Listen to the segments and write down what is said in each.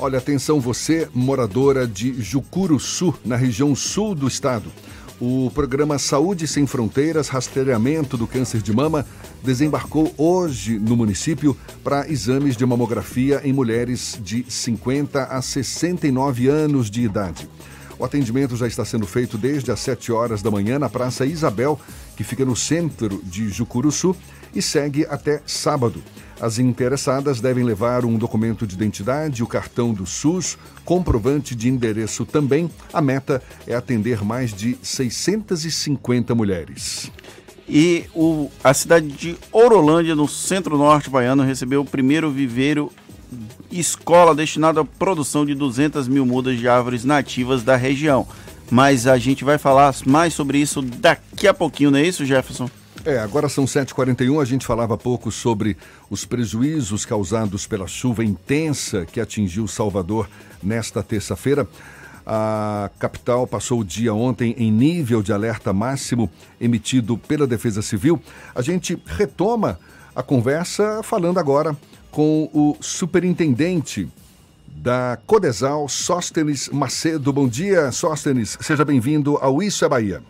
Olha, atenção você, moradora de Jucuruçu, na região sul do estado. O programa Saúde Sem Fronteiras Rastreamento do Câncer de Mama desembarcou hoje no município para exames de mamografia em mulheres de 50 a 69 anos de idade. O atendimento já está sendo feito desde as 7 horas da manhã na Praça Isabel, que fica no centro de Jucuruçu, e segue até sábado. As interessadas devem levar um documento de identidade, o cartão do SUS, comprovante de endereço também. A meta é atender mais de 650 mulheres. E o, a cidade de Orolândia, no centro-norte baiano, recebeu o primeiro viveiro escola destinada à produção de 200 mil mudas de árvores nativas da região. Mas a gente vai falar mais sobre isso daqui a pouquinho, não é isso, Jefferson? É, agora são 7h41, a gente falava pouco sobre os prejuízos causados pela chuva intensa que atingiu Salvador nesta terça-feira. A capital passou o dia ontem em nível de alerta máximo emitido pela Defesa Civil. A gente retoma a conversa falando agora com o superintendente da Codesal, Sóstenes Macedo. Bom dia, Sóstenes. Seja bem-vindo ao Isso é Bahia.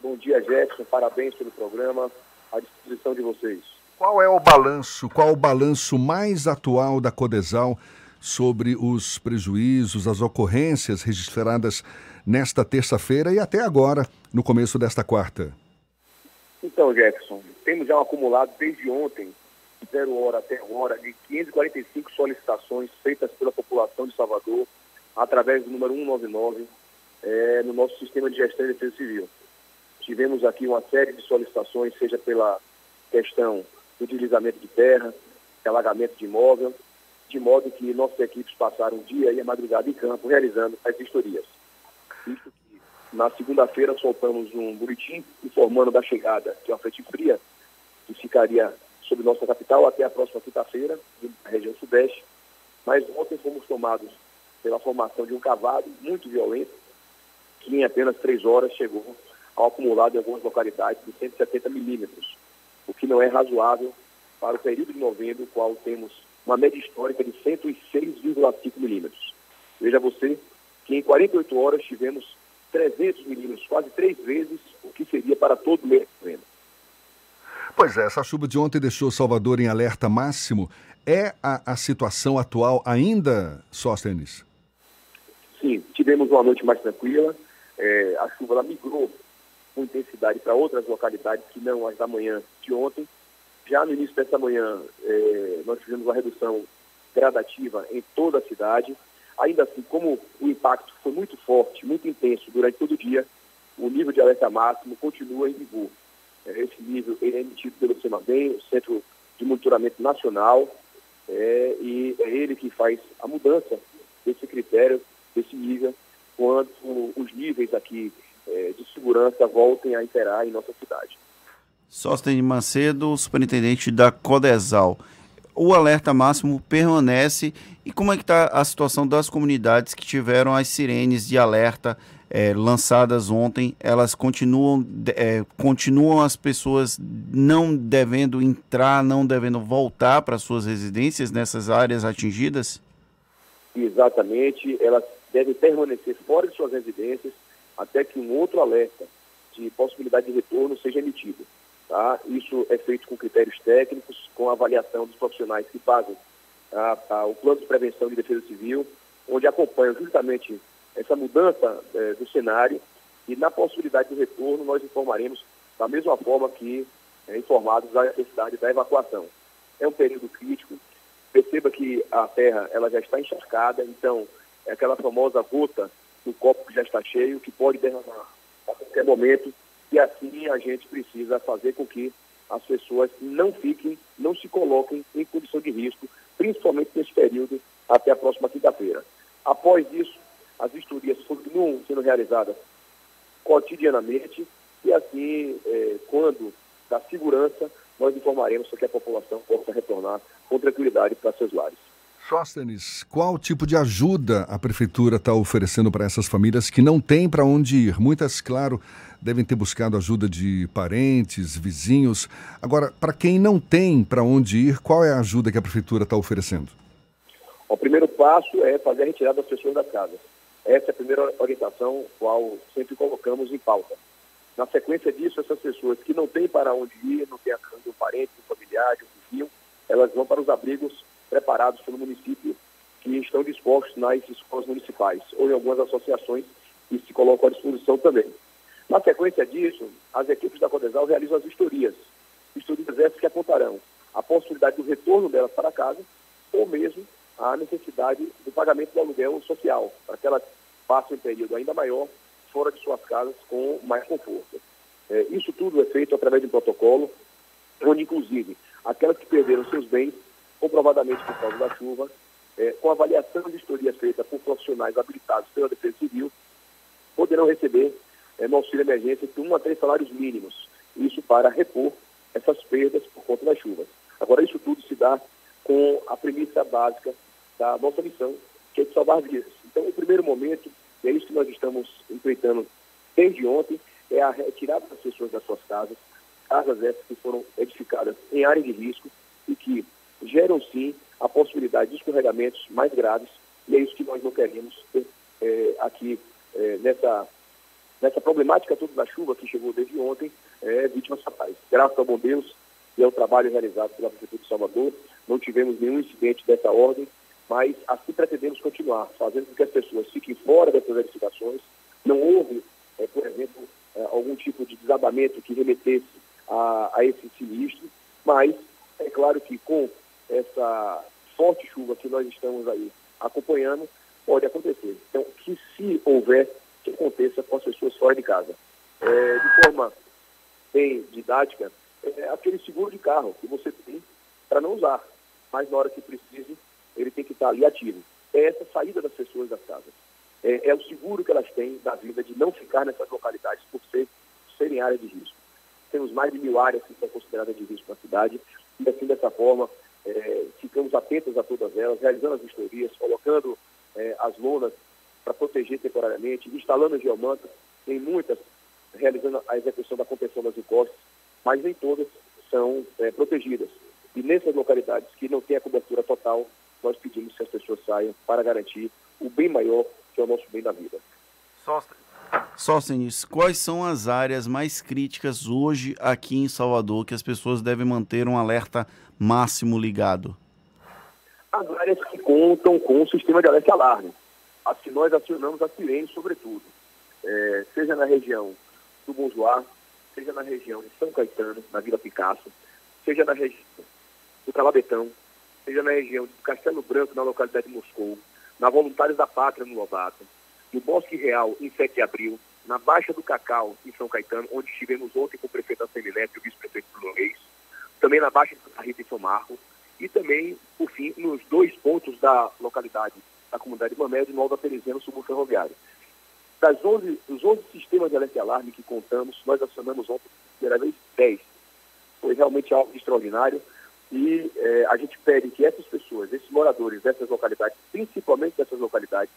Bom dia, Jefferson. Parabéns pelo programa. À disposição de vocês. Qual é o balanço, qual o balanço mais atual da Codesal sobre os prejuízos, as ocorrências registradas nesta terça-feira e até agora, no começo desta quarta? Então, Jefferson, temos já um acumulado desde ontem, zero hora até agora, de 545 solicitações feitas pela população de Salvador através do número 199 é, no nosso sistema de gestão de defesa civil. Tivemos aqui uma série de solicitações, seja pela questão do deslizamento de terra, alagamento de imóvel, de modo que nossas equipes passaram o dia e a madrugada em campo realizando as vistorias. Isso que na segunda-feira soltamos um boletim informando da chegada de uma frente fria que ficaria sobre nossa capital até a próxima quinta-feira, na região sudeste. Mas ontem fomos tomados pela formação de um cavado muito violento, que em apenas três horas chegou ao acumulado em algumas localidades de 170 milímetros, o que não é razoável para o período de novembro, qual temos uma média histórica de 106,5 milímetros. Veja você que em 48 horas tivemos 300 milímetros, quase três vezes o que seria para todo mês. Pois é, essa chuva de ontem deixou Salvador em alerta máximo. É a, a situação atual ainda, Sóstenes? Sim, tivemos uma noite mais tranquila. É, a chuva migrou com intensidade para outras localidades que não as da manhã de ontem. Já no início dessa manhã, eh, nós tivemos uma redução gradativa em toda a cidade. Ainda assim, como o impacto foi muito forte, muito intenso durante todo o dia, o nível de alerta máximo continua em vigor. Esse nível é emitido pelo CEMABEM, o Centro de Monitoramento Nacional, é, e é ele que faz a mudança desse critério, desse nível, quando os níveis aqui é, de segurança voltem a imperar em nossa cidade. Sóstenes Macedo, superintendente da Codesal. O alerta máximo permanece e como é que está a situação das comunidades que tiveram as sirenes de alerta é, lançadas ontem? Elas continuam, é, continuam as pessoas não devendo entrar, não devendo voltar para suas residências nessas áreas atingidas? Exatamente, elas devem permanecer fora de suas residências até que um outro alerta de possibilidade de retorno seja emitido. Tá? Isso é feito com critérios técnicos, com avaliação dos profissionais que fazem tá? Tá? o plano de prevenção de defesa civil, onde acompanham justamente essa mudança é, do cenário e na possibilidade de retorno nós informaremos da mesma forma que é, informados da necessidade da evacuação. É um período crítico, perceba que a terra ela já está encharcada, então é aquela famosa gota no copo que já está cheio, que pode derramar a qualquer momento, e assim a gente precisa fazer com que as pessoas não fiquem, não se coloquem em condição de risco, principalmente nesse período até a próxima quinta-feira. Após isso, as vistorias continuam sendo realizadas cotidianamente e assim, eh, quando da segurança, nós informaremos para que a população possa retornar com tranquilidade para seus lares. Sóstenes, qual tipo de ajuda a prefeitura está oferecendo para essas famílias que não têm para onde ir? Muitas, claro, devem ter buscado ajuda de parentes, vizinhos. Agora, para quem não tem para onde ir, qual é a ajuda que a prefeitura está oferecendo? O primeiro passo é fazer a retirada das pessoas das casas. Essa é a primeira orientação, qual sempre colocamos em pauta. Na sequência disso, essas pessoas que não têm para onde ir, não têm a casa de um parente, de um familiar, de um vizinho, elas vão para os abrigos preparados pelo município que estão dispostos nas escolas municipais ou em algumas associações que se colocam à disposição também. Na sequência disso, as equipes da Codesal realizam as vistorias. Vistorias essas que apontarão a possibilidade do retorno delas para casa ou mesmo a necessidade do pagamento do aluguel social, para que elas passem um período ainda maior fora de suas casas com mais conforto. É, isso tudo é feito através de um protocolo, onde, inclusive, aquelas que perderam seus bens, comprovadamente por causa da chuva, é, com avaliação de vistoria feita por profissionais habilitados pela Defesa Civil, poderão receber é, no auxílio emergência de um a três salários mínimos. Isso para repor essas perdas por conta das chuvas. Agora, isso tudo se dá com a premissa básica da nossa missão, que é de salvar vidas. Então, o primeiro momento, e é isso que nós estamos enfrentando desde ontem, é a retirada das pessoas das suas casas, casas essas que foram edificadas em área de risco e que geram sim a possibilidade de escorregamentos mais graves, e é isso que nós não queremos ter é, aqui é, nessa, nessa problemática toda da chuva que chegou desde ontem, é, vítimas fatais. Graças ao bom Deus e ao trabalho realizado pela Prefeitura de Salvador, não tivemos nenhum incidente dessa ordem, mas assim pretendemos continuar, fazendo com que as pessoas fiquem fora dessas edificações. Não houve, é, por exemplo, é, algum tipo de desabamento que remetesse a, a esse sinistro, mas é claro que com essa forte chuva que nós estamos aí acompanhando, pode acontecer. Então, que se houver, que aconteça com as pessoas fora de casa. É, de forma bem didática, é aquele seguro de carro que você tem para não usar, mas na hora que precise, ele tem que estar ali ativo. É essa saída das pessoas das casas. É, é o seguro que elas têm da vida de não ficar nessas localidades por ser, serem áreas de risco. Temos mais de mil áreas que são consideradas de risco na cidade, e assim, dessa forma, é, ficamos atentos a todas elas, realizando as vistorias, colocando é, as lonas para proteger temporariamente, instalando geomantas, em muitas realizando a execução da contenção das encostas, mas nem todas são é, protegidas. E nessas localidades que não tem a cobertura total, nós pedimos que as pessoas saiam para garantir o bem maior, que é o nosso bem da vida. Sóstenes, quais são as áreas mais críticas hoje aqui em Salvador que as pessoas devem manter um alerta máximo ligado? As áreas que contam com o sistema de alerta e alarme. As que nós acionamos a sirene, sobretudo. É, seja na região do Bonjoá, seja na região de São Caetano, na Vila Picasso, seja na região do Calabetão, seja na região de Castelo Branco, na localidade de Moscou, na Voluntários da Pátria, no Lobato, no Bosque Real, em 7 de abril, na Baixa do Cacau, em São Caetano, onde estivemos ontem com o prefeito Assemineto e o vice-prefeito Bruno Reis, também na Baixa da Rita, em São Marcos, e também, por fim, nos dois pontos da localidade, da comunidade Mamed, no Alto Tereziano, subúrbio ferroviário. Das 11, dos 11 sistemas de alerta e alarme que contamos, nós acionamos ontem, primeira vez, 10. Foi realmente algo extraordinário e eh, a gente pede que essas pessoas, esses moradores dessas localidades, principalmente dessas localidades,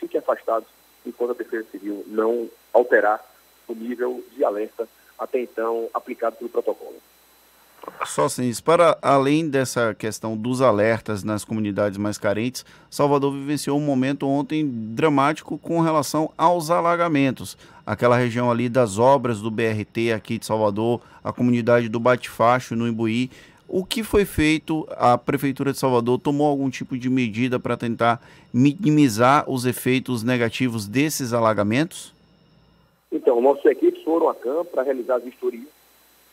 fiquem afastados enquanto a Defesa Civil não alterar o nível de alerta até então aplicado pelo protocolo. Só sim, para além dessa questão dos alertas nas comunidades mais carentes, Salvador vivenciou um momento ontem dramático com relação aos alagamentos. Aquela região ali das obras do BRT aqui de Salvador, a comunidade do Bate-Facho no Imbuí. O que foi feito? A Prefeitura de Salvador tomou algum tipo de medida para tentar minimizar os efeitos negativos desses alagamentos? Então, nossas equipes foram a campo para realizar as vistorias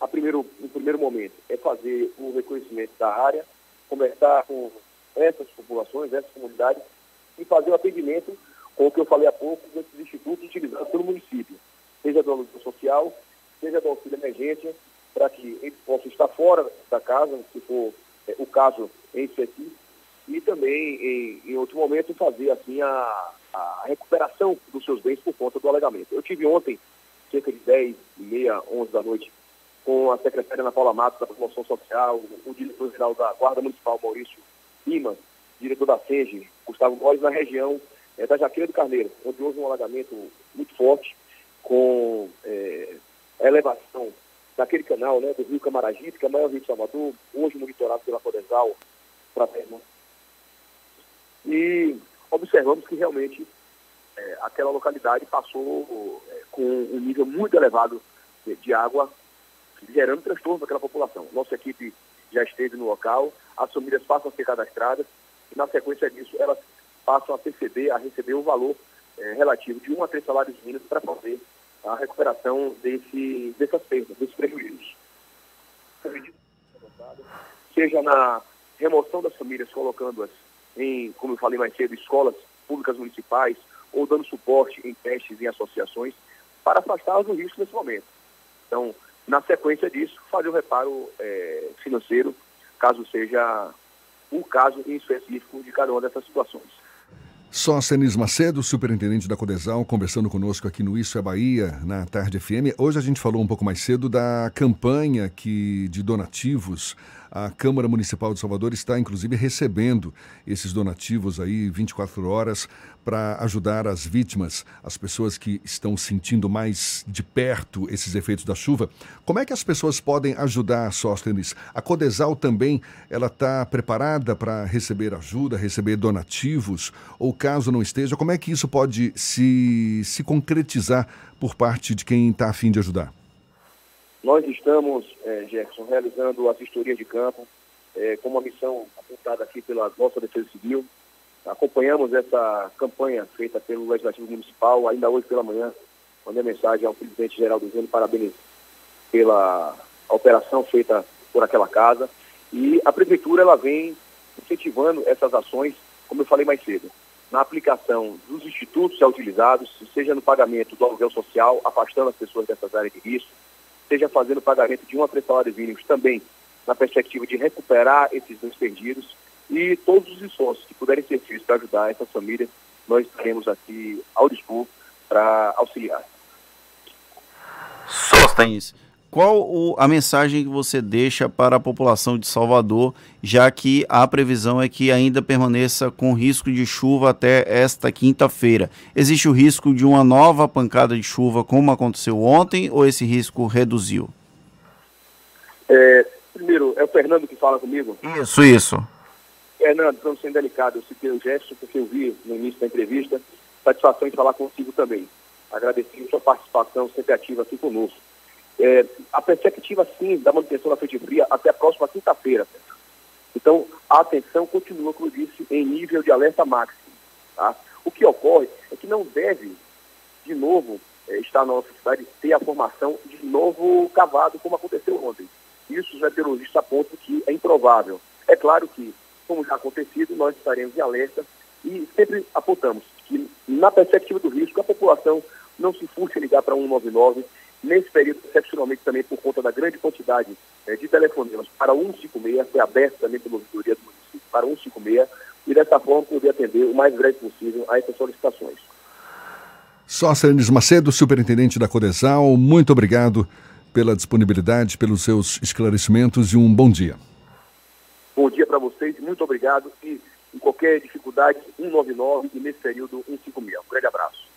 a primeiro, no primeiro momento, é fazer o reconhecimento da área, conversar com essas populações, essas comunidades, e fazer o atendimento com o que eu falei há pouco, desses institutos utilizados pelo município, seja do aluno social, seja do auxílio emergência, para que eles possam estar fora da casa, se for é, o caso em aqui, e também, em, em, outro momento, fazer assim a, a recuperação dos seus bens por conta do alegamento. Eu tive ontem, cerca de 10 e meia, 11 da noite, com a secretária Ana Paula Matos, da Promoção Social, o diretor-geral da Guarda Municipal, Maurício Lima, diretor da SENGE, Gustavo Góes, na região é, da Jaqueira do Carneiro, onde houve um alagamento muito forte, com é, elevação daquele canal né, do rio Camaragibe, que é o maior rio de Salvador, hoje monitorado pela Codesal, e observamos que realmente é, aquela localidade passou é, com um nível muito elevado de, de água, gerando transtorno para aquela população. Nossa equipe já esteve no local, as famílias passam a ser cadastradas e, na sequência disso, elas passam a perceber, a receber o valor é, relativo de um a três salários mínimos para fazer a recuperação desse, dessas perdas, desses prejuízos. Seja na remoção das famílias, colocando-as em, como eu falei mais cedo, escolas públicas municipais, ou dando suporte em testes em associações, para afastá-las do risco nesse momento. Então, na sequência disso, fazer o reparo é, financeiro, caso seja o caso em específico de cada uma dessas situações. Só Senis Macedo, superintendente da Codesal, conversando conosco aqui no Isso é Bahia, na Tarde FM. Hoje a gente falou um pouco mais cedo da campanha que, de donativos a Câmara Municipal de Salvador está, inclusive, recebendo esses donativos aí 24 horas para ajudar as vítimas, as pessoas que estão sentindo mais de perto esses efeitos da chuva. Como é que as pessoas podem ajudar, Sóstenes? A Codesal também ela está preparada para receber ajuda, receber donativos? Ou caso não esteja, como é que isso pode se, se concretizar por parte de quem está afim de ajudar? Nós estamos, é, Jefferson, realizando a vistoria de campo, é, com uma missão apontada aqui pela nossa Defesa Civil. Acompanhamos essa campanha feita pelo Legislativo Municipal, ainda hoje pela manhã, mandei mensagem ao presidente Geraldo Zeno, parabéns pela operação feita por aquela casa. E a Prefeitura ela vem incentivando essas ações, como eu falei mais cedo, na aplicação dos institutos já utilizados, seja no pagamento do aluguel social, afastando as pessoas dessas áreas de risco, esteja fazendo pagamento de um a três salários mínimos também, na perspectiva de recuperar esses bens perdidos e todos os esforços que puderem ser feitos para ajudar essas famílias, nós estaremos aqui ao dispor para auxiliar. Sostens, qual o, a mensagem que você deixa para a população de Salvador, já que a previsão é que ainda permaneça com risco de chuva até esta quinta-feira? Existe o risco de uma nova pancada de chuva, como aconteceu ontem, ou esse risco reduziu? É, primeiro, é o Fernando que fala comigo? Isso, isso. Fernando, para não ser delicado, eu citei o gesto porque eu vi no início da entrevista. Satisfação em falar contigo também. Agradecer a sua participação sempre ativa aqui conosco é, a perspectiva, sim, da manutenção da frente fria até a próxima quinta-feira. Então, a atenção continua, como eu disse, em nível de alerta máximo. Tá? O que ocorre é que não deve, de novo, é, estar na nossa cidade ter a formação de novo cavado, como aconteceu ontem. Isso os meteorologistas apontam que é improvável. É claro que, como já acontecido, nós estaremos em alerta e sempre apontamos que, na perspectiva do risco, a população não se furte ligar para 199 Nesse período, excepcionalmente também por conta da grande quantidade eh, de telefonemas para 156, foi aberto também pela ouvidoria do município para 156, e dessa forma poder atender o mais breve possível a essas solicitações. Sócenes Macedo, superintendente da Codesal, muito obrigado pela disponibilidade, pelos seus esclarecimentos e um bom dia. Bom dia para vocês, muito obrigado e em qualquer dificuldade, 199 e nesse período 156. Um grande abraço.